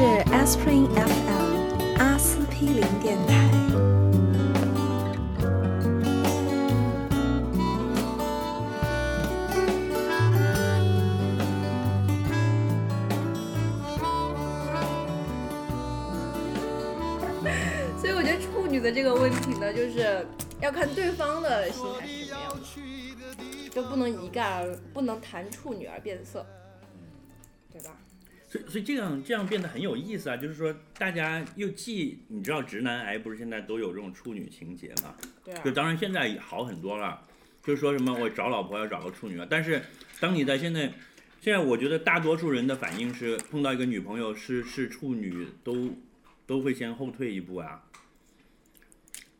是 Aspirin FM 阿司匹林电台。所以我觉得处女的这个问题呢，就是要看对方的心态是什么样的，就不能一概而不能谈处女而变色，对吧？所以所以这样这样变得很有意思啊，就是说大家又既你知道直男癌不是现在都有这种处女情节嘛，对啊就，当然现在也好很多了，就是说什么我找老婆要找个处女啊，但是当你在现在，现在我觉得大多数人的反应是碰到一个女朋友是是处女都都会先后退一步啊。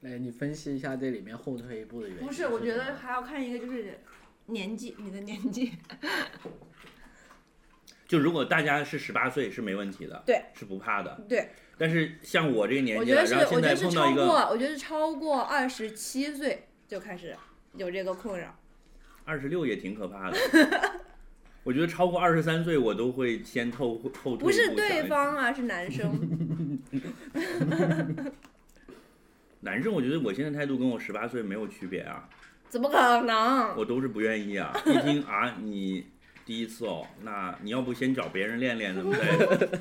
来，你分析一下这里面后退一步的原因。不是，我觉得还要看一个就是年纪，你的年纪，就如果大家是十八岁是没问题的，对，是不怕的。对，但是像我这个年纪了，我觉得是，然后现在我觉得是碰到一个超过，我觉得是超过二十七岁就开始有这个困扰。二十六也挺可怕的。我觉得超过二十三岁，我都会先透后不是对方啊，是男生。男生，我觉得我现在态度跟我十八岁没有区别啊，怎么可能？我都是不愿意啊。一听啊，你第一次哦，那你要不先找别人练练，对不对？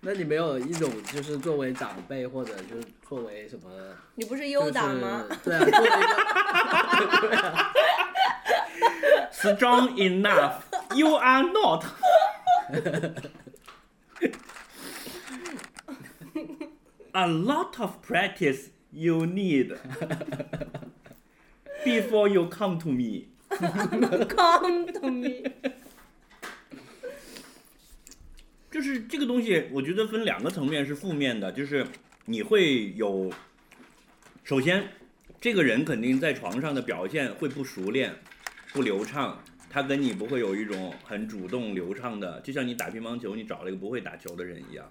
那你没有一种就是作为长辈或者就是作为什么？你不是就是优党吗？？对啊，作为一个 Strong enough, you are not. A lot of practice you need before you come to me. Come to me。就是这个东西，我觉得分两个层面是负面的，就是你会有，首先，这个人肯定在床上的表现会不熟练、不流畅，他跟你不会有一种很主动流畅的，就像你打乒乓球，你找了一个不会打球的人一样。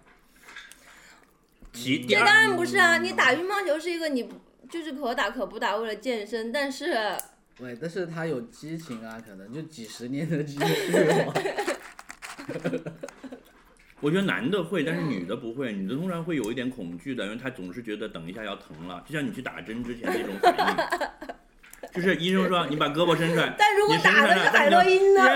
其，这当然不是啊，你打乒乓球是一个你就是可打可不打，为了健身，但是对，但是他有激情啊，可能就几十年的积蓄哦。我觉得男的会，但是女的不会，女的通常会有一点恐惧的，因为她总是觉得等一下要疼了，就像你去打针之前那种反应。就是医生说你把胳膊伸出来，但如果打的是海洛因呢？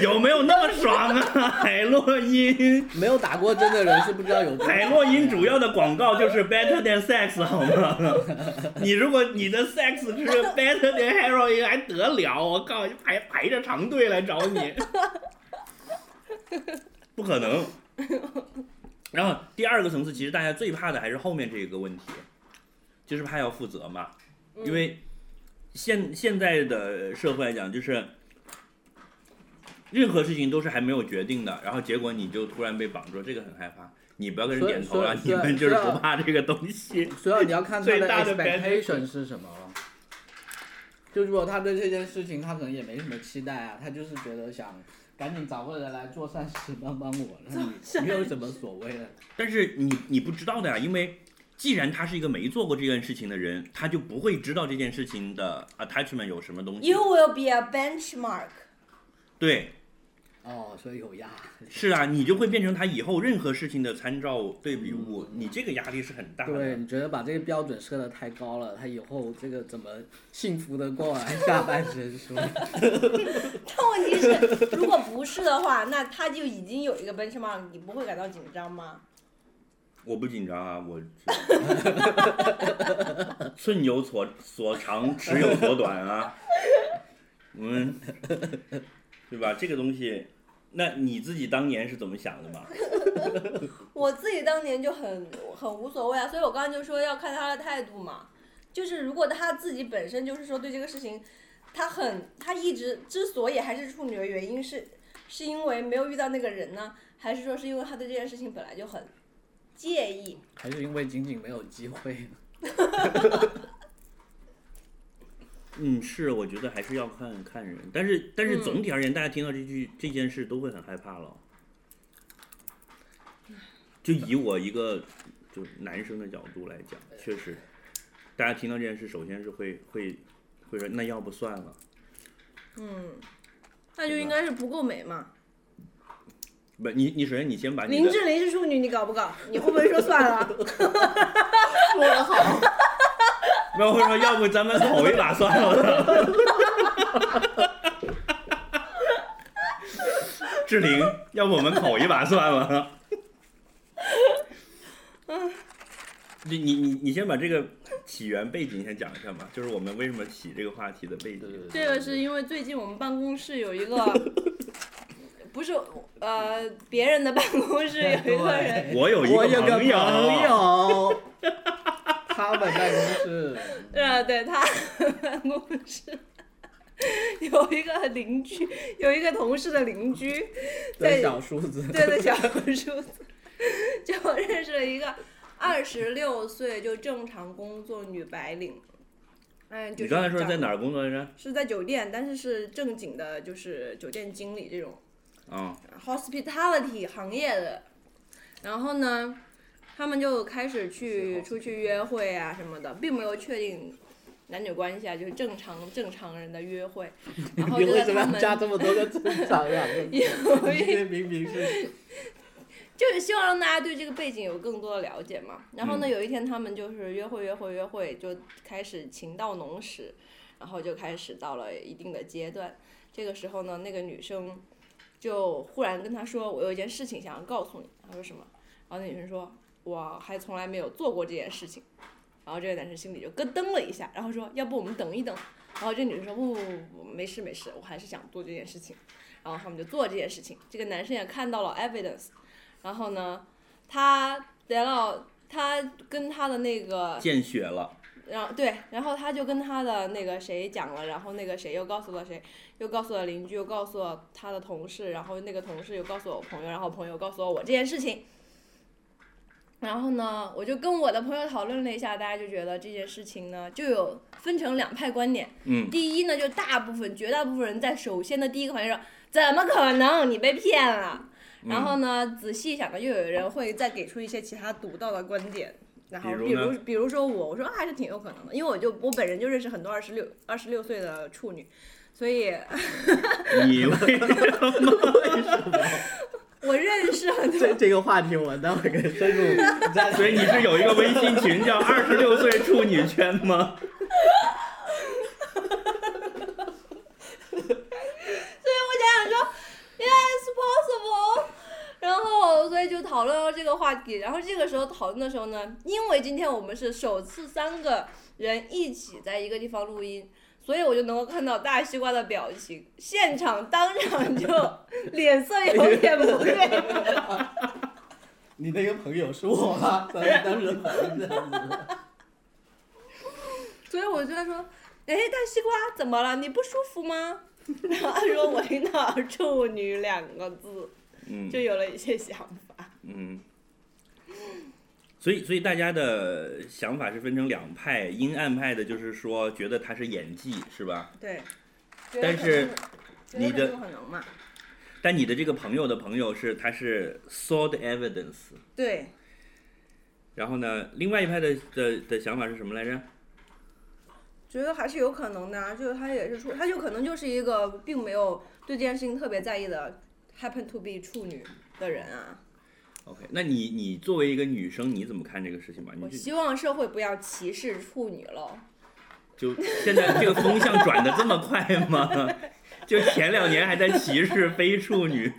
有没有那么爽啊？海洛因，没有打过针的人是不知道有海洛因主要的广告就是 better than sex 好吗？你如果你的 sex 是 better than heroin 还得了？我靠，排排着长队来找你，不可能。然后第二个层次，其实大家最怕的还是后面这个问题，就是怕要负责嘛，因为现现在的社会来讲，就是任何事情都是还没有决定的，然后结果你就突然被绑住，这个很害怕。你不要跟人点头了，你们就是不怕这个东西。所以你要看他最大的 expectation 是什么了。就如果他对这件事情他可能也没什么期待啊，他就是觉得想赶紧找个人来做善事帮帮我，那你没有什么所谓的。但是你你不知道的呀，因为既然他是一个没做过这件事情的人，他就不会知道这件事情的 attachment 有什么东西 You。will be a benchmark。对，哦，所以有压力。是啊，你就会变成他以后任何事情的参照对比物，你这个压力是很大的对，你觉得把这个标准设的太高了，他以后这个怎么幸福的过完下半生说？但问题是，如果不是的话，那他就已经有一个 benchmark，你不会感到紧张吗？我不紧张啊，我寸 有所所长，尺有所短啊。我们对吧？这个东西，那你自己当年是怎么想的吗？我自己当年就很很无所谓啊，所以我刚刚就说要看他的态度嘛。就是如果他自己本身就是说对这个事情，他很他一直之所以还是处女的原因是，是因为没有遇到那个人呢，还是说是因为他对这件事情本来就很介意？还是因为仅仅没有机会？嗯，是，我觉得还是要看看人，但是但是嗯总体而言，大家听到这句这件事都会很害怕了。就以我一个就男生的角度来讲，确实，大家听到这件事，首先是会会会说，那要不算了。嗯，那就应该是不够美嘛。不，你你首先你先把你林志玲是处女，你搞不搞？你会不会说算了？说的好，没有，我说要不咱们口一把算了。志玲，要不我们口一把算了。你你你你先把这个起源背景先讲一下吧，就是我们为什么起这个话题的背景。这个是因为最近我们办公室有一个，不是呃别人的办公室有一个人，我有一我有个，朋友，他们办公室，对啊，对他办公室有一个邻居，有一个同事的邻居，在小叔子，对对小叔子，就认识了一个二十六岁就正常工作女白领。嗯，就是你刚才说是在哪儿工作来着？是在酒店，但是是正经的，就是酒店经理这种啊、hospitality 行业的。然后呢，他们就开始去出去约会啊什么的，并没有确定男女关系啊，就是正常正常人的约会。然后就在他们为什么加这么多个正常呀？因为明明是 就是希望让大家对这个背景有更多的了解嘛。然后呢，嗯有一天他们就是约会约会约会，就开始情到浓时，然后就开始到了一定的阶段。这个时候呢，那个女生就忽然跟他说：“我有一件事情想要告诉你。”他说什么？然后那女生说：“我还从来没有做过这件事情。”然后这个男生心里就咯噔了一下，然后说：“要不我们等一等。”然后这女生说：“不不不不，没事没事，我还是想做这件事情。”然后他们就做这件事情。这个男生也看到了 evidence，然后呢，他得到他跟他的那个，见血了。然后对，然后他就跟他的那个谁讲了，然后那个谁又告诉了谁，又告诉了邻居，又告诉了他的同事，然后那个同事又告诉我朋友，然后朋友告诉了我这件事情。然后呢，我就跟我的朋友讨论了一下，大家就觉得这件事情呢，就有分成两派观点。嗯，第一呢，就大部分、绝大部分人在首先的第一个反应说，怎么可能？你被骗了。然后呢，仔细想呢，又有人会再给出一些其他独到的观点。然后比如比如说我，我说还是挺有可能的，因为我就我本人就认识很多二十六二十六岁的处女，所以你为什么？我认识很多这这个话题，我待会儿可以深入 再所以你是有一个微信群叫 “二十六岁处女圈”吗？所以我想想说，yes possible。然后，所以就讨论到这个话题。然后这个时候讨论的时候呢，因为今天我们是首次三个人一起在一个地方录音，所以我就能够看到大西瓜的表情，现场当场就 脸色有点不对。你那个朋友是我吗？当当时反应这样子。所以我就在说，哎，大西瓜怎么了？你不舒服吗？然后他说我听到“处女”两个字，嗯就有了一些想法。嗯。所以，所以大家的想法是分成两派，阴暗派的就是说觉得他是演技，是吧？对，但是你的很有可能嘛？但你的这个朋友的朋友是他是 saw the evidence，对，然后呢，另外一派的的的想法是什么来着？觉得还是有可能的啊，就是他也是处，他就可能就是一个并没有对这件事情特别在意的，happen to be 处女的人啊。OK，那你你作为一个女生，你怎么看这个事情吧？我希望社会不要歧视处女了。就现在这个风向转的这么快吗？就前两年还在歧视非处女，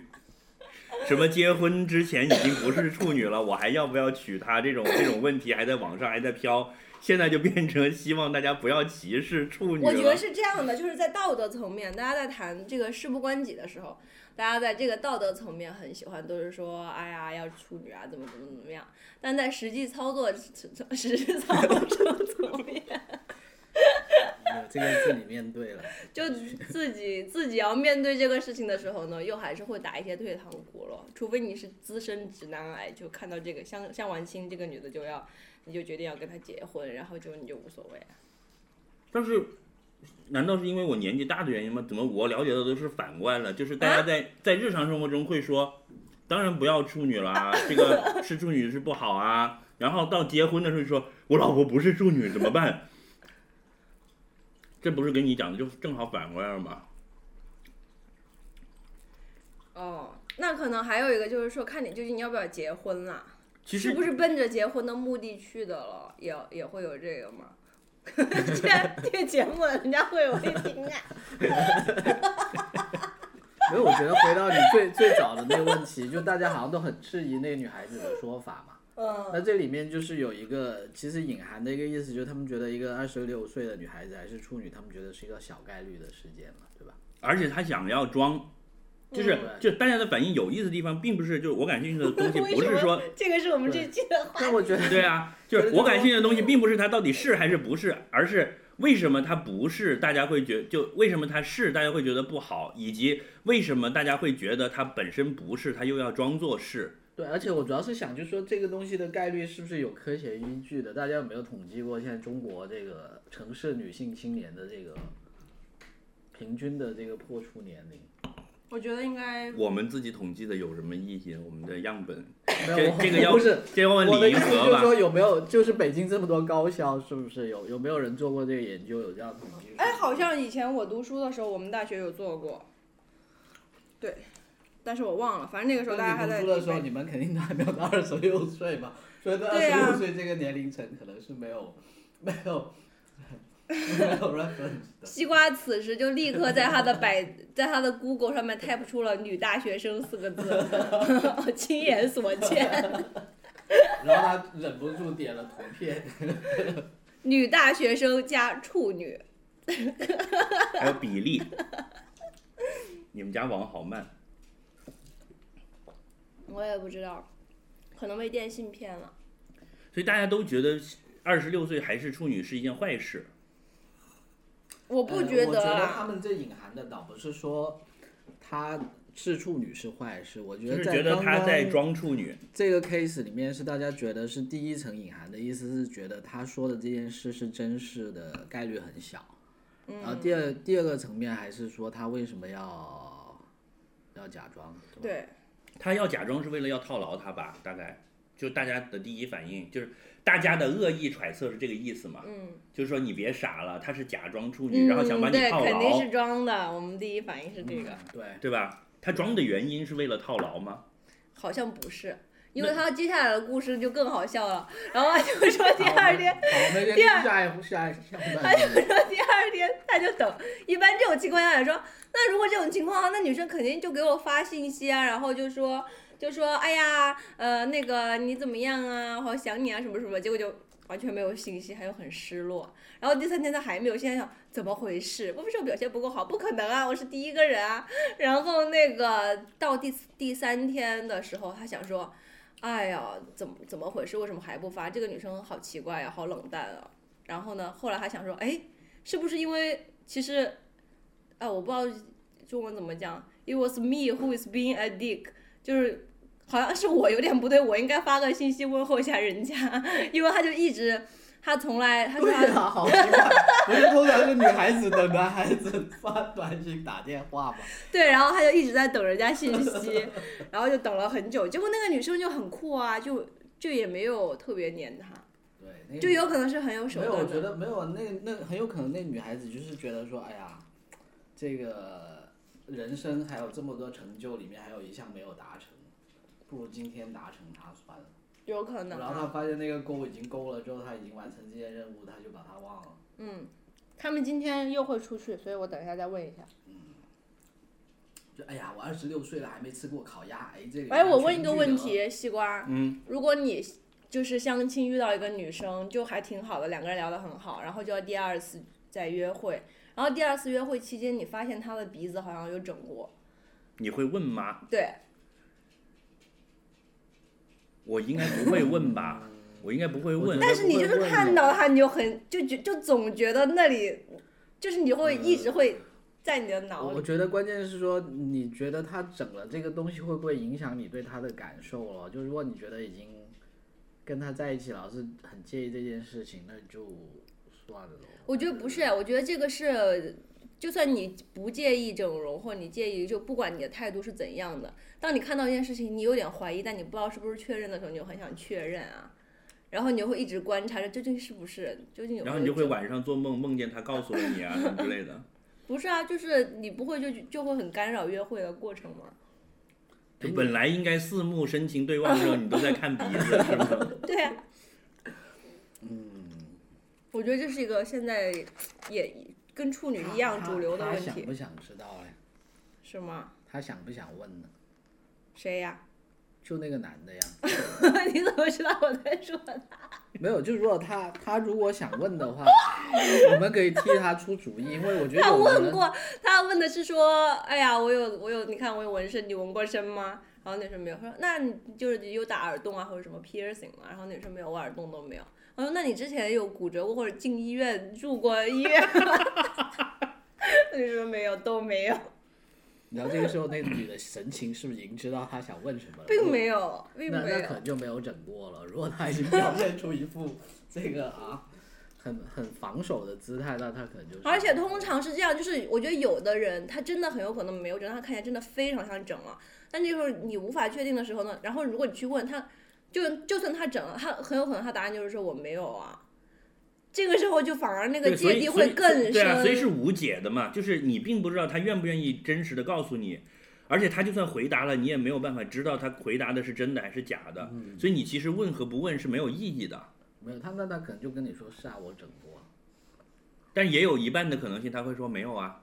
什么结婚之前已经不是处女了，我还要不要娶她？这种这种问题还在网上还在飘，现在就变成希望大家不要歧视处女我觉得。是这样的，就是在道德层面，大家在谈这个事不关己的时候，大家在这个道德层面很喜欢，都是说，哎呀，要处女啊，怎么怎么怎么样。但在实际操作、实际操作层面，有这个自己面对了，就自己自己要面对这个事情的时候呢，又还是会打一些退堂鼓了。除非你是资深直男癌，就看到这个像像完清这个女的就要，你就决定要跟她结婚，然后就你就无所谓了。但是，难道是因为我年纪大的原因吗？怎么我了解到都是反过来了？就是大家在、在日常生活中会说，当然不要处女啦，这个 是处女是不好啊。然后到结婚的时候说，我老婆不是处女怎么办？这不是跟你讲的，就正好反过来了吗？哦，那可能还有一个就是说，看你究竟要不要结婚啦，其实是不是奔着结婚的目的去的了，也也会有这个吗？这个节目人家会有会听啊。所以，我觉得回到你最最早的那个问题，就大家好像都很质疑那个女孩子的说法嘛。嗯，那这里面就是有一个，其实隐含的一个意思，就是他们觉得一个二十六岁的女孩子还是处女，他们觉得是一个小概率的事件嘛，对吧？而且她想要装，就是、嗯就大家的反应有意思的地方，并不是就是我感兴趣的东西，不是说这个是我们这期的话但我觉得，对啊，就是我感兴趣的东西，并不是它到底是还是不是，而是为什么它不是，大家会觉就为什么它是，大家会觉得不好，以及为什么大家会觉得它本身不是，它又要装作是。对，而且我主要是想，就是说这个东西的概率是不是有科学依据的？大家有没有统计过现在中国这个城市女性青年的这个平均的这个破处年龄？我觉得应该我们自己统计的有什么意义？我们的样本，没有，这这个要不是。这要问我的李银河吧。意思就是说，有没有就是北京这么多高校，是不是有有没有人做过这个研究，有这样的统计？哎，好像以前我读书的时候，我们大学有做过，对，但是我忘了，反正那个时候大家还在读书的时候，你们肯定都还没有到二十六岁嘛，所以对二十六岁这个年龄层可能是没有没有没有 reference 的。西瓜此时就立刻在他的百，在他的 Google 上面 type 出了“女大学生”四个字，亲眼所见，然后他忍不住点了图片，女大学生加处女，还有比例。你们家网好慢，我也不知道，可能被电信骗了。所以大家都觉得二十六岁还是处女是一件坏事。我不呃我觉得觉得他啊，们这隐含的倒不是说她是处女是坏事，我觉得在刚觉得她在刚装处女，这个 case 里面是大家觉得是第一层隐含的意思是觉得他说的这件事是真实的概率很小，然后第二第二个层面还是说他为什么要要假装，对吧？对，她要假装是为了要套牢他吧？大概就大家的第一反应就是大家的恶意揣测是这个意思嘛？嗯，就是说你别傻了，他是假装处女，然后想把你套牢肯定是，装的。我们第一反应是这个，对，对吧？他装的原因是为了套牢吗？好像不是，因为他接下来的故事就更好笑了。然后他就说第二天，第二下一下一他就说第二天他就等。一般这种情况下来说，那如果这种情况，那女生肯定就给我发信息啊，然后就说就说哎呀，呃，那个你怎么样啊？我好想你啊，什么什么。结果就完全没有信息，还有很失落。然后第三天他还没有，现在想怎么回事？我不是我表现不够好，不可能啊，我是第一个人啊。然后那个到第第三天的时候，他想说，哎呀，怎么怎么回事？为什么还不发？这个女生好奇怪呀、好冷淡啊。然后呢，后来他想说，哎，是不是因为其实，啊，我不知道中文怎么讲，It was me who is being a dick，就是好像是我有点不对，我应该发个信息问候一下人家，因为他就一直，他从来他说对他啊，好奇怪，不是通常是女孩子等男孩子发短信打电话吗？对，然后他就一直在等人家信息，然后就等了很久，结果那个女生就很酷啊，就就也没有特别黏他，对，那个就有可能是很有手没有，我觉。得没有，那那很有可能那女孩子就是觉得说，哎呀，这个人生还有这么多成就，里面还有一项没有达成，不如今天达成它算了。有可能然后他啊，发现那个勾已经勾了之后，他已经完成这些任务，他就把它忘了。嗯，他们今天又会出去，所以我等一下再问一下。嗯就哎呀，我二十六岁了还没吃过烤鸭，哎，这个。哎，我问一个问，题，西瓜，嗯，如果你就是相亲遇到一个女生，就还挺好的，两个人聊得很好，然后就要第二次再约会，然后第二次约会期间，你发现她的鼻子好像有整过，你会问吗？对，我应该不会问吧？我应该不会问但是你就是看到他，你就很就觉就总觉得那里，就是你会一直会在你的脑里。我我觉得关键是说，你觉得他整了这个东西会不会影响你对他的感受了？就如果你觉得已经跟他在一起，老是很介意这件事情，那就算了。我觉得不是，我觉得这个是，就算你不介意整容，或你介意，就不管你的态度是怎样的，当你看到一件事情，你有点怀疑，但你不知道是不是确认的时候，你就很想确认啊，然后你就会一直观察着究竟是不是，究竟有有然后你就会晚上做梦，梦见他告诉了你啊什么之类的。不是啊，就是你不会就就会很干扰约会的过程吗？就本来应该四目深情对望的时候，你都在看鼻子，是吗？对啊。嗯，我觉得这是一个现在也跟处女一样主流的问题，他想不想知道嘞？是吗？他想不想问呢？谁呀？就那个男的呀。你怎么知道我在说他？没有，就如果他他如果想问的话，我们可以替他出主意，因为我觉得他有的人问过，他问的是说，哎呀，我有我有，你看我有纹身，你纹过身吗？然后女生没有，他说那你就是有打耳洞啊或者什么 piercing 吗？然后女生没有，我耳洞都没有。我说那你之前有骨折过或者进医院住过医院吗？你说没有，都没有，然后这个时候那个女的神情是不是已经知道她想问什么了？并没有，并没有那那可。能就没有整过了。如果她已经表现出一副这个啊，很很防守的姿态，那他可能就是。而且通常是这样，就是我觉得有的人他真的很有可能没有整，他看起来真的非常像整了。但这个时候你无法确定的时候呢，然后如果你去问他，就就算他整了，他很有可能他答案就是说我没有啊。这个时候就反而那个芥蒂会更深。对啊，所以是无解的嘛，就是你并不知道他愿不愿意真实的告诉你，而且他就算回答了，你也没有办法知道他回答的是真的还是假的，嗯所以你其实问和不问是没有意义的。没有他，那他可能就跟你说是啊，我整过。但也有一半的可能性他会说没有啊，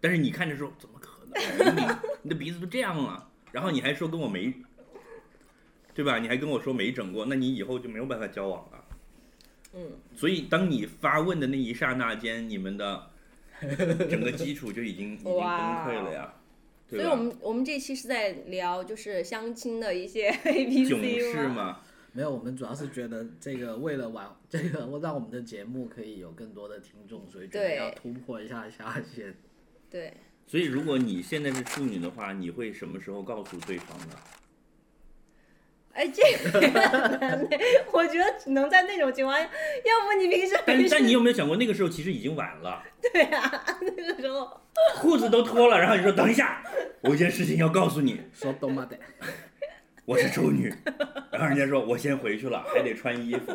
但是你看着说怎么可能？明明你的鼻子都这样了，然后你还说跟我没，对吧？你还跟我说没整过，那你以后就没有办法交往了。嗯，所以当你发问的那一刹那间，你们的 整个基础就已经已经崩溃了呀，所？以我们我们这期是在聊就是相亲的一些 A B 囧 C 事嘛，没有，我们主要是觉得这个为了完这个让我们的节目可以有更多的听众，所以觉得要突破一下下限。对，所以如果你现在是处女的话，你会什么时候告诉对方呢？哎，这个很难的，我觉得只能在那种情况下，要不你平时但但你有没有想过，那个时候其实已经晚了，对啊，那个时候裤子都脱了，然后你说等一下，我有一件事情要告诉你，说多妈的，我是处女，然后人家说我先回去了，还得穿衣服。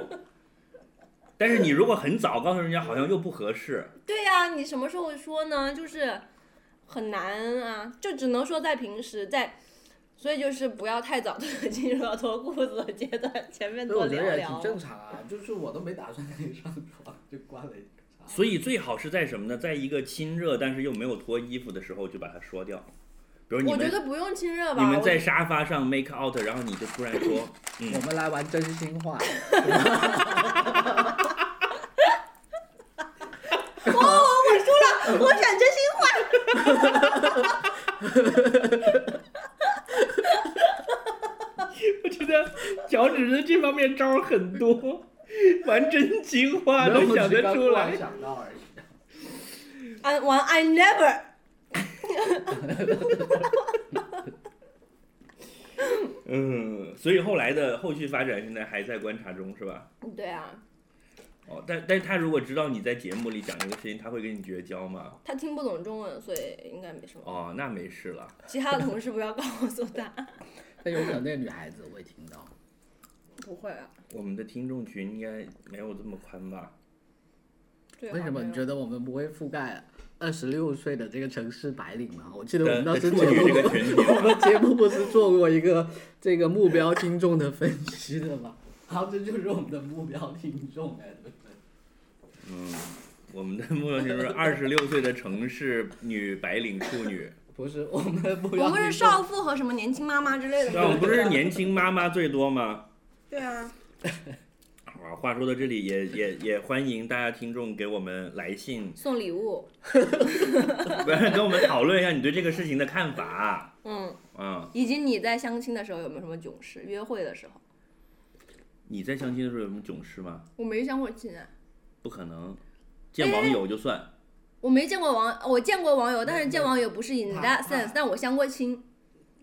但是你如果很早告诉人家，好像又不合适。对呀、你什么时候说呢？就是很难啊，就只能说在平时在，所以就是不要太早的 进入到脱裤子的阶段，前面多我觉得也挺聊聊。正常啊，就是我都没打算跟你上床，就关了一个。所以最好是在什么呢？在一个亲热但是又没有脱衣服的时候就把它说掉。比如你我觉们得不用亲热吧，你们在沙发上 make out，然后你就突然说，嗯我，们来玩真心话，哦，我输了我选真心话。脚趾的这方面招很多，玩真情话都想得出来。想到而已。啊，完 I never。嗯，所以后来的后续发展现在还在观察中，是吧？对啊，哦，但但是他如果知道你在节目里讲这个事情，他会跟你绝交吗？他听不懂中文，所以应该没什么。哦，那没事了。其他的同事不要告诉他。但有可能那个女孩子会听到。不会啊，我们的听众群应该没有这么宽吧？为什么你觉得？我们不会覆盖二十六岁的这个城市白领吗？我记得我们的当时节目 我们节目不是做过一个这个目标听众的分析的吗？好，这就是我们的目标听众哎，对不对？嗯，我们的目标就是二十六岁的城市女白领处女。不是 我们的目标听众。我们是少妇和什么年轻妈妈之类的我们？不是年轻妈妈最多吗？对啊，啊，话说到这里，也也也欢迎大家听众给我们来信，送礼物。不是跟我们讨论一下你对这个事情的看法。嗯，啊、以及你在相亲的时候有没有什么囧事？约会的时候，你在相亲的时候有什么囧事吗？我没相过亲啊。不可能，见网友就算。我没见过网，我见过网友，但是见网友不是 in that sense，但我相过亲。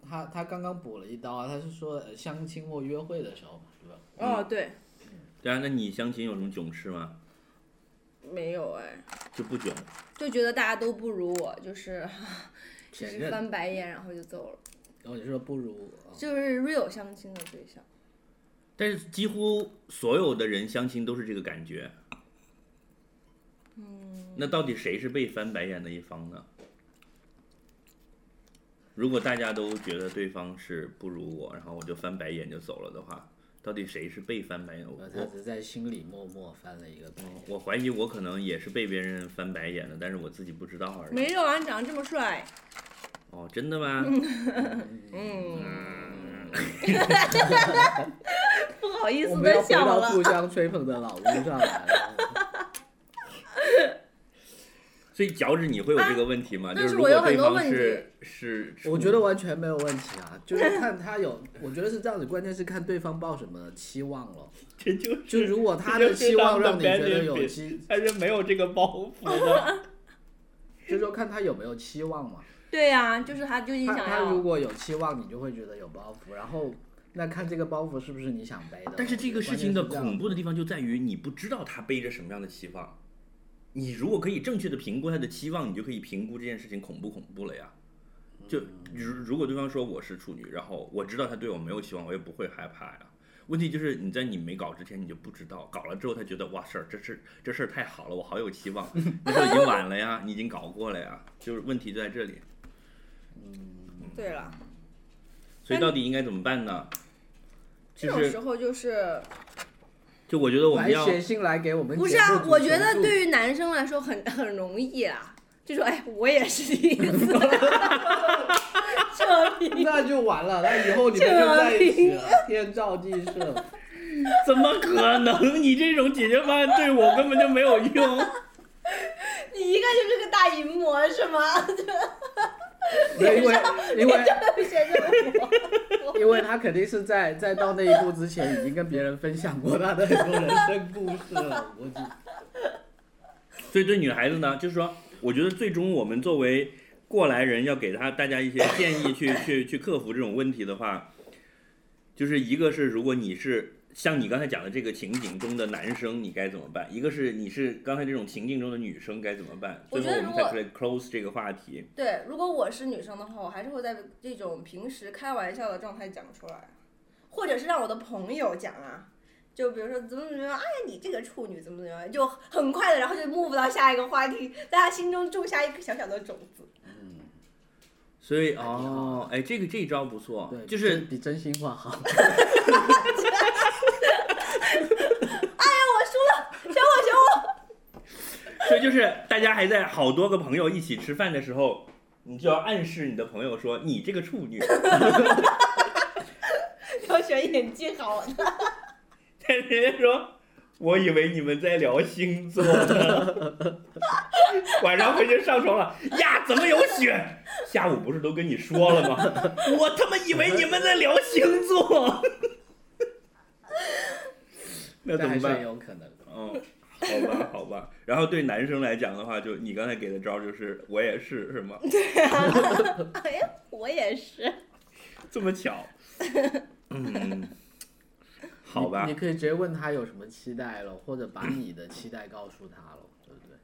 他他刚刚补了一刀啊，他是说呃相亲或约会的时候嘛，是吧？哦，对，对啊，那你相亲有什么囧事吗？没有哎，就不囧。就觉得大家都不如我，就是 就是，翻白眼，然后就走了，然后你说不如，我就是 real 相亲的对象。但是几乎所有的人相亲都是这个感觉。嗯。那到底谁是被翻白眼的一方呢？如果大家都觉得对方是不如我，然后我就翻白眼就走了的话，到底谁是被翻白眼？他只是在心里默默翻了一个白眼。我怀疑我可能也是被别人翻白眼的，但是我自己不知道而已。没有啊，你长得这么帅，哦，真的吗？嗯，嗯，不好意思我们要回的笑了。到互相吹捧的老路上来了。所以脚趾你会有这个问题吗？啊就是如果对方问是是，我觉得完全没有问题啊，就是看他有，我觉得是这样子，关键是看对方抱什么期望了。这就就如果他的期望让你觉得有期，但是没有这个包袱的。就说看他有没有期望嘛。对呀、就是他究竟想他他如。果有期望，你就会觉得有包袱，然后那看这个包袱是不是你想背的。但是这个事情的恐怖的地方就在于你不知道他背着什么样的期望。你如果可以正确的评估他的期望，你就可以评估这件事情恐不恐怖了呀。就如如果对方说我是处女，然后我知道他对我没有期望，我也不会害怕呀。问题就是你在你没搞之前你就不知道，搞了之后他觉得哇事儿这事这事儿太好了，我好有期望，那时候已经晚了呀，你已经搞过了呀，就是问题就在这里。嗯对了，所以到底应该怎么办呢？就是这种时候就是就我觉得我们要写信来给我们。不是啊？我觉得对于男生来说很很容易啊，就说哎，我也是第一次，这 逼 那就完了，那以后你们就在一起了，天造地设。怎么可能？你这种解决方案对我根本就没有用。你一看就是个大淫魔是吗？对因为因为显得我因为他肯定是在在到那一步之前，已经跟别人分享过他的很多人生故事了。所以对女孩子呢，就是说，我觉得最终我们作为过来人，要给他大家一些建议去，去去克服这种问题的话，就是一个是如果你是像你刚才讲的这个情景中的男生，你该怎么办？一个是你是刚才这种情境中的女生该怎么办？我最后我觉得如果们才出来 close 这个话题。对，如果我是女生的话，我还是会在这种平时开玩笑的状态讲出来，或者是让我的朋友讲啊。就比如说怎么怎么样，哎呀，你这个处女怎么怎么样，就很快的，然后就 move 到下一个话题，在他心中种下一颗小小的种子。所以哦，哎，这个这一招不错对，，就是比真心话好。我输了，选我选我。所以就是大家还在好多个朋友一起吃饭的时候，你就要暗示你的朋友说你这个处女，要选演技好的。但人家说，我以为你们在聊星座呢。晚上回去上床了呀，怎么有雪？下午不是都跟你说了吗？我他妈以为你们在聊星座。那怎么办？有可能的。嗯，好吧，好吧。然后对男生来讲的话，就你刚才给的招儿就是我也是，是吗？哎呀，我也是。这么巧。嗯，好吧你。你可以直接问他有什么期待了，或者把你的期待告诉他了，对不对？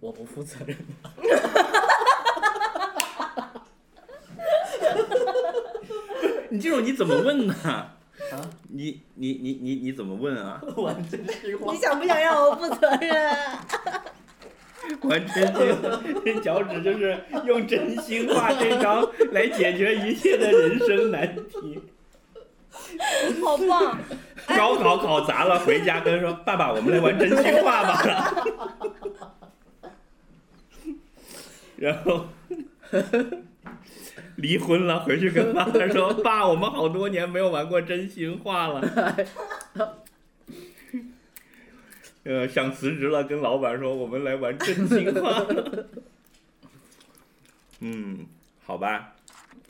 我不负责任。你这种你怎么问呢？你你你你你怎么问啊？玩真心话你。想不想让我负责任？完全这脚趾就是用真心话这招来解决一切的人生难题。好棒！高考考砸了，回家跟说爸爸，我们来玩真心话吧。然后离婚了，回去跟爸爸说：“爸，我们好多年没有玩过真心话了。”呃，想辞职了，跟老板说：“我们来玩真心话。”嗯，好吧，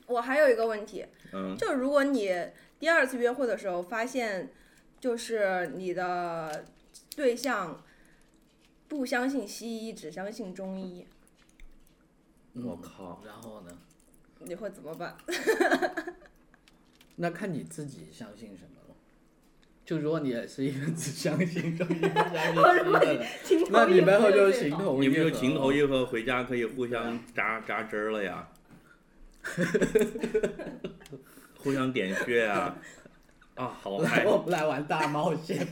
我还有一个问题，嗯就如果你第二次约会的时候发现，就是你的对象不相信西医，只相信中医，我靠，然后呢？你会怎么办？那看你自己相信什么了。就如果你也是一个只相信中医不相信西医的人，那你们后就情情投你们就意合情投意合，回家可以互相 扎扎针儿了呀，互相点穴啊，啊，好来，我们来玩大冒险。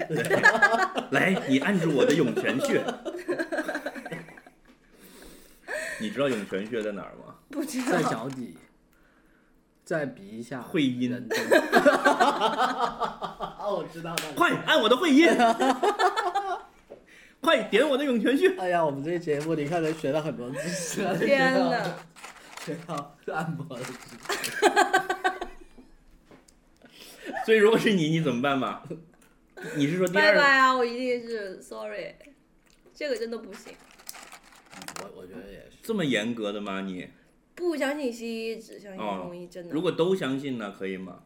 来，你按住我的涌泉穴。你知道涌泉穴在哪儿吗？不知道在道。脚底，再比一下会阴 哦，我知道了。快按我的会阴，快点我的涌泉穴。哎呀，我们这个节目你看能学到很多知识啊！天哪，哪！学到按摩的知识。所以如果是你，你怎么办嘛？你是说第二？拜拜啊！我一定是 sorry，这个真的不行。我我觉得也是。这么严格的吗？你不相信西医，只相信哦中医，真的如果都相信呢，可以吗？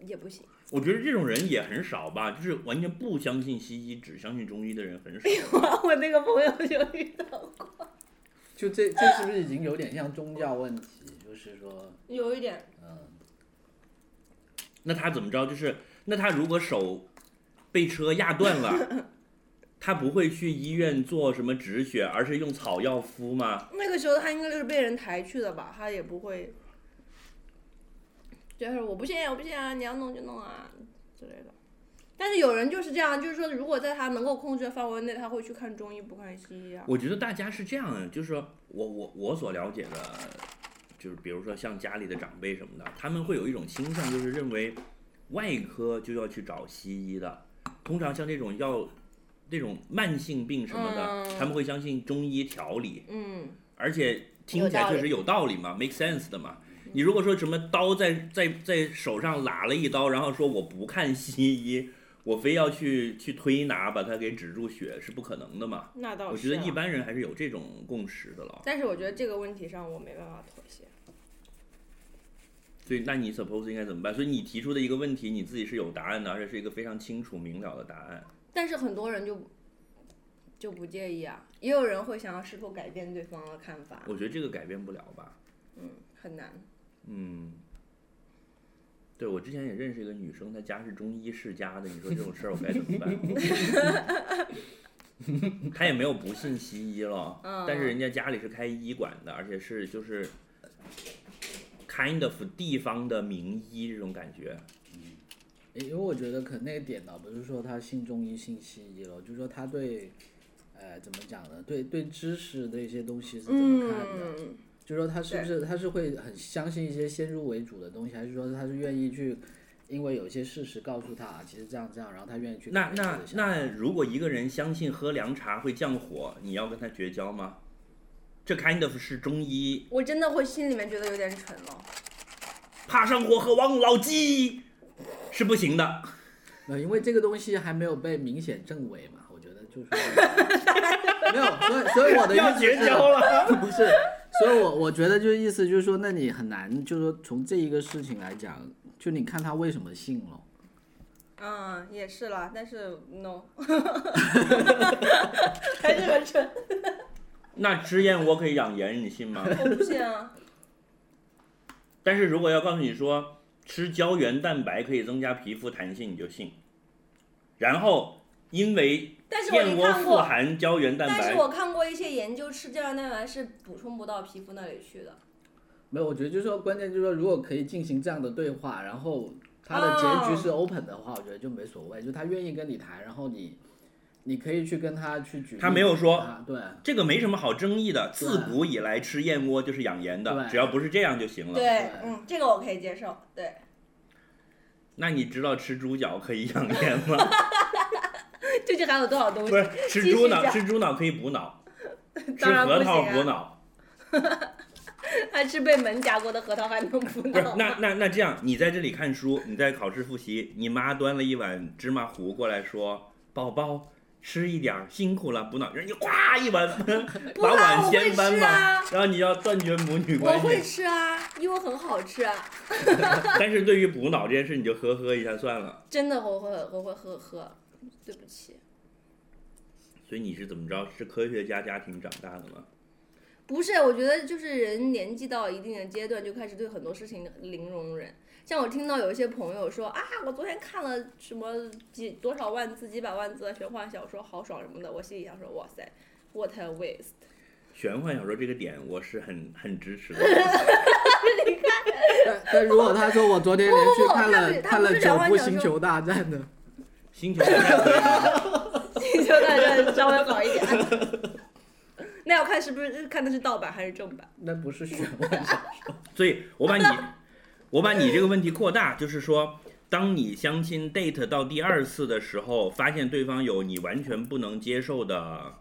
也不行。我觉得这种人也很少吧，就是完全不相信西医，只相信中医的人很少。我那个朋友就遇到过，就这这是不是已经有点像宗教问题？就是说，有一点，嗯，那他怎么着？就是那他如果手被车压断了，他不会去医院做什么止血，而是用草药敷吗？那个时候他应该就是被人抬去的吧，他也不会，就是我不信，我不信啊，你要弄就弄啊之类的。但是有人就是这样，就是说，如果在他能够控制的范围内，他会去看中医，不看西医啊。我觉得大家是这样的，就是说我我我所了解的，就是比如说像家里的长辈什么的，他们会有一种倾向，就是认为外科就要去找西医的。通常像这种要这种慢性病什么的，嗯他们会相信中医调理，嗯，而且听起来确实有道理嘛，make sense 的嘛。你如果说什么刀在在在手上拉了一刀，然后说我不看西医，我非要去去推拿把它给止住血，是不可能的嘛。那倒是、啊。我觉得一，般人还是有这种共识的了。但是我觉得这个问题上我没办法妥协。所以，那你 suppose 应该怎么办？所以你提出的一个问题，你自己是有答案的，而且是一个非常清楚明了的答案。但是很多人就就不介意啊，也有人会想要试图改变对方的看法，我觉得这个改变不了吧。嗯，很难。嗯，对我之前也认识一个女生，她家是中医世家的，你说这种事儿我该怎么办？她也没有不信西医了，嗯但是人家家里是开医馆的，而且是就是 kind of 地方的名医这种感觉。因为我觉得可能那个点倒不是说他信中医信西医了，就是说他对，呃，怎么讲呢？对对知识的一些东西是怎么看的？嗯，就是说他是不是他是会很相信一些先入为主的东西，还是说他是愿意去，因为有一些事实告诉他，其实这样这样，然后他愿意去那那那，如果一个人相信喝凉茶会降火，你要跟他绝交吗？这 kind of 是中医，我真的会心里面觉得有点蠢了。啊怕上火喝王老吉是不行的。呃，因为这个东西还没有被明显证伪嘛，我觉得就是 没有，所以所以我的意要绝思是交了。不是，所以我我觉得就是意思就是说，那你很难，就是说从这一个事情来讲，就你看他为什么信了。嗯，也是啦，但是 no，还是很蠢。那直言我可以养颜，你信吗？我不信啊。但是如果要告诉你说吃胶原蛋白可以增加皮肤弹性，你就信。然后因为但是我燕窝富也看过，含胶原蛋白，但是我看过一些研究，吃胶原蛋白是补充不到皮肤那里去的。没有，我觉得就是说，关键就是说，如果可以进行这样的对话，然后他的结局是 open 的话，我觉得就没所谓，就他愿意跟你谈，然后你你可以去跟他去举例。他没有说啊，对这个没什么好争议的。自古以来吃燕窝就是养颜的，只要不是这样就行了。对，嗯，这个我可以接受。对，那你知道吃猪脚可以养颜吗？究竟含有多少东西不？是，吃猪脑，吃猪脑可以补脑，吃核桃补脑。还吃被门夹过的核桃还能补不是脑？，那那那这样，你在这里看书，你在考试复习，你妈端了一碗芝麻糊过来说：“宝宝吃一点儿，辛苦了，补脑。”然后你哗一碗 把碗我会掀翻嘛，吃啊，然后你要断绝母女关系我关会。吃啊，因为很好吃啊。但是对于补脑这件事，你就呵呵一下算了。真的，我会我会呵呵，对不起。所以你是怎么着？是科学家家庭长大的吗？不是，我觉得就是人年纪到一定的阶段，就开始对很多事情零容忍。像我听到有一些朋友说啊，我昨天看了什么几多少万字、几百万字的玄幻小说，好爽什么的，我心里想说，哇塞，what a waste。玄幻小说这个点，我是很很支持的。但但如果他说我昨天连续看了看了九部《星球大战》呢？星球大战？星球大战稍微好一点。那要看是不是看的是盗版还是正版。那不是玄幻小说。所以我把你，我把你这个问题扩大，就是说，当你相亲 date 到第二次的时候，发现对方有你完全不能接受的，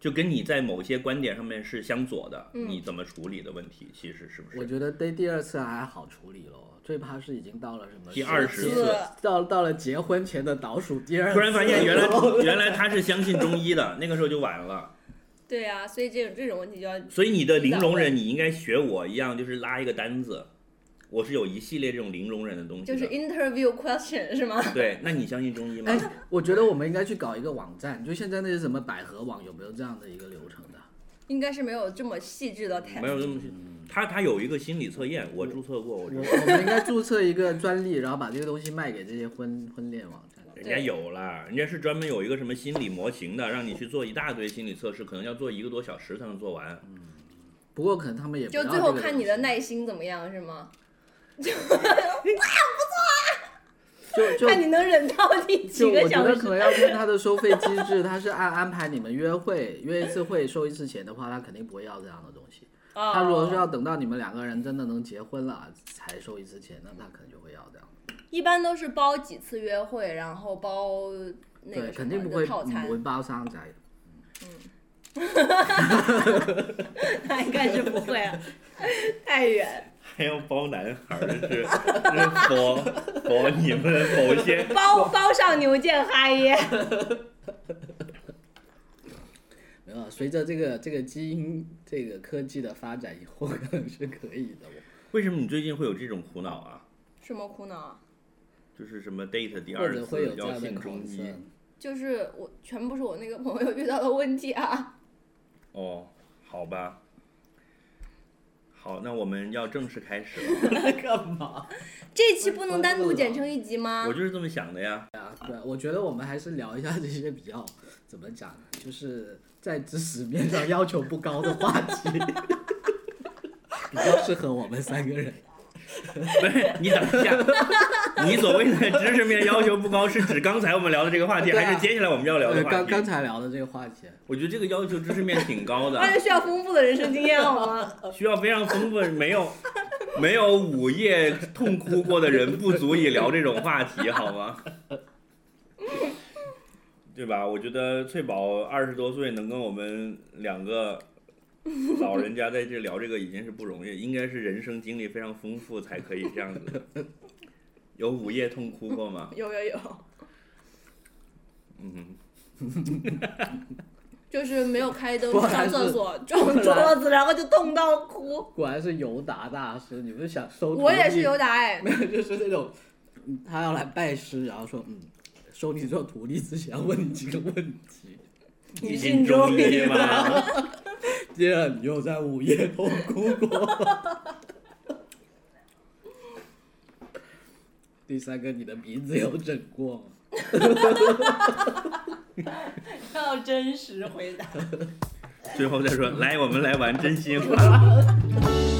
就跟你在某些观点上面是相左的，嗯你怎么处理的问题，其实是不是？我觉得对第二次还好处理咯，最怕是已经到了什么第20十次到到了结婚前的倒数第二次，突然发现原来原来他是相信中医的，那个时候就晚了。对啊，所以这种这种问题就要所以你的零容忍，你应该学我一样，就是拉一个单子。我是有一系列这种零容忍的东西的。就是 interview question 是吗？对，那你相信中医吗？哎，我觉得我们应该去搞一个网站，就现在那些什么百合网有没有这样的一个流程的？应该是没有这么细致的 test。没有这么细。他他有一个心理测验，我注册过，我我。我们应该注册一个专利，然后把这个东西卖给这些婚婚恋网站。人家有了，人家是专门有一个什么心理模型的，让你去做一大堆心理测试，可能要做一个多小时才能做完。不过可能他们也不就最后看你的耐心怎么样是吗？就 就看你能忍到第几个小时我觉得可。能要看他的收费机制，他是按安排你们约会，约一次会收一次钱的话，他肯定不会要这样的东西。哦他如果是要等到你们两个人真的能结婚了才收一次钱，那他可能就会要这样。一般都是包几次约会，然后包那，个什么肯定不会的套餐不会，包商仔。那应该是不会啊，太远。还要包男孩儿，是是包包你们某些包包上牛剑哈耶，没有，随着这个这个基因这个科技的发展以后，可能是可以的。为什么你最近会有这种苦恼啊？什么苦恼啊？就是什么 date 第二者会有次要这样的信中医。就是我全部是我那个朋友遇到的问题啊。哦，好吧。好，那我们要正式开始了。干嘛？这期不能单独剪成一集吗我？就是这么想的呀。啊，对，我觉得我们还是聊一下这些比较怎么讲呢，就是在知识面上要求不高的话题，比较适合我们三个人。不是，你等一下，你所谓的知识面要求不高，是指刚才我们聊的这个话题，啊还是接下来我们要聊的话题？刚刚才聊的这个话题，我觉得这个要求知识面挺高的而，且 需要丰富的人生经验好吗？需要非常丰富，没有没有午夜痛哭过的人不足以聊这种话题，好吗？对吧？我觉得翠宝二十多岁能跟我们两个 老人家在这聊这个已经是不容易，应该是人生经历非常丰富才可以这样子。有午夜痛哭过吗？有有有，嗯，就是没有开灯上厕所撞桌子，然后就痛到哭。果然是尤达大师。你不是想收？我也是尤达哎，没有，就是那种，嗯他要来拜师，然后说，嗯，收你做徒弟之前要问你几个问题。你信信中医医吗？第二，你又在午夜痛哭过？第三个，你的鼻子有整过吗？要真实回答。最后再说，来，我们来玩真心话。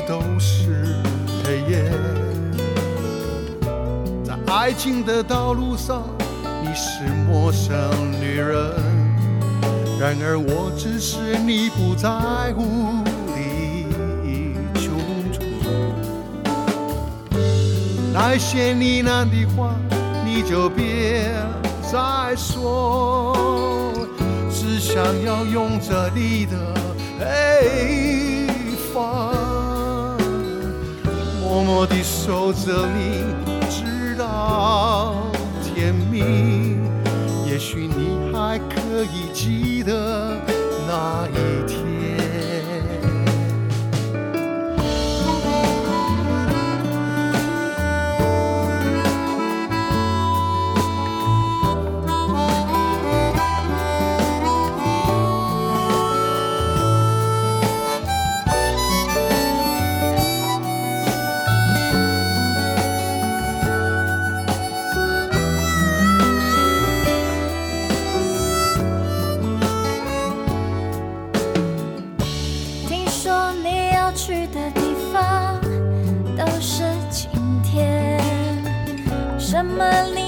都是黑夜？在爱情的道路上，你是陌生女人，然而我只是你不在乎的穷途。那些呢喃的话，你就别再说，只想要拥着你的黑默默地守着你，直到天明。也许你还可以记得那一天。么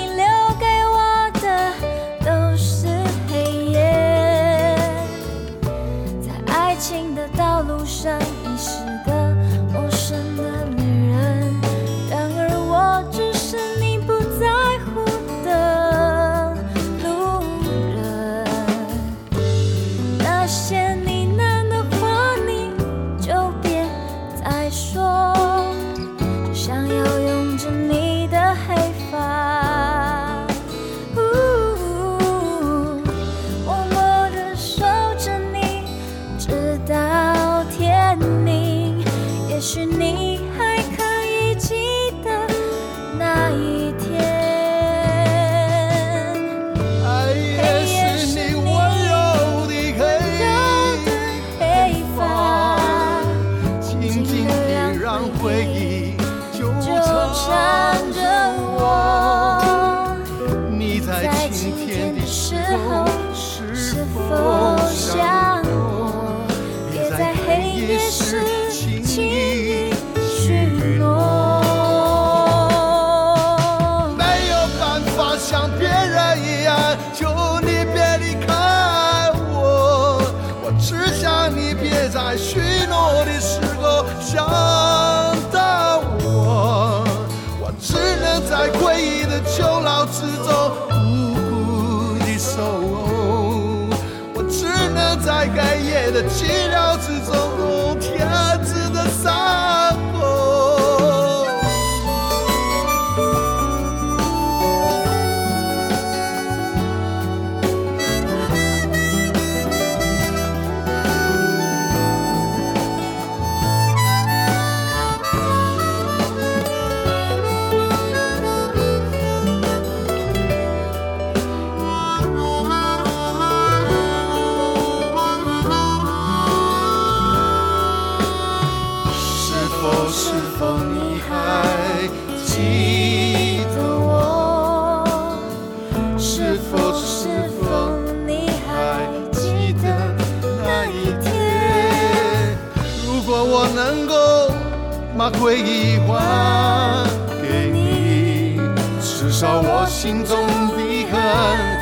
烧我心中的恨。